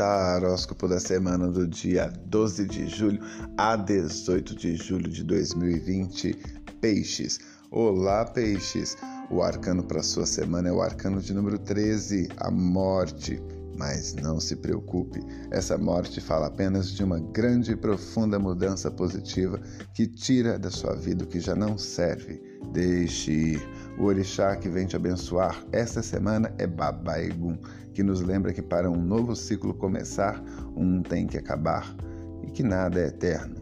Taróscopo da semana do dia 12 de julho a 18 de julho de 2020. Peixes. Olá, peixes. O arcano para sua semana é o arcano de número 13, a morte. Mas não se preocupe, essa morte fala apenas de uma grande e profunda mudança positiva que tira da sua vida o que já não serve. Deixe ir. O orixá que vem te abençoar esta semana é Babaegum, que nos lembra que para um novo ciclo começar, um tem que acabar e que nada é eterno.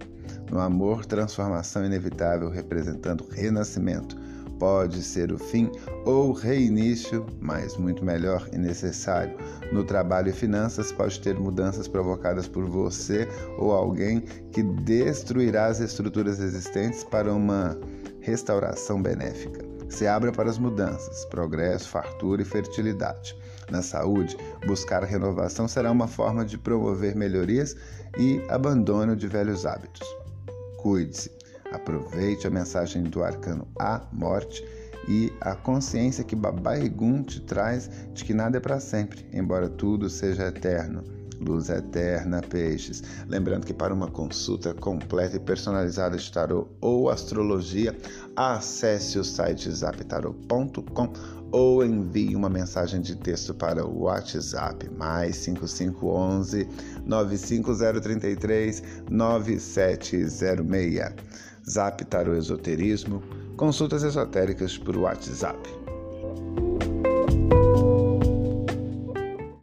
No amor, transformação inevitável representando renascimento pode ser o fim ou reinício, mas muito melhor e necessário. No trabalho e finanças, pode ter mudanças provocadas por você ou alguém que destruirá as estruturas existentes para uma restauração benéfica. Se abra para as mudanças, progresso, fartura e fertilidade. Na saúde, buscar renovação será uma forma de promover melhorias e abandono de velhos hábitos. Cuide-se. Aproveite a mensagem do arcano A, morte, e a consciência que Babai Gun te traz de que nada é para sempre, embora tudo seja eterno. Luz Eterna Peixes. Lembrando que para uma consulta completa e personalizada de tarô ou astrologia, acesse o site zaptarô.com ou envie uma mensagem de texto para o WhatsApp mais 5511 95033 9706. Zap Tarô Esoterismo, consultas esotéricas por WhatsApp.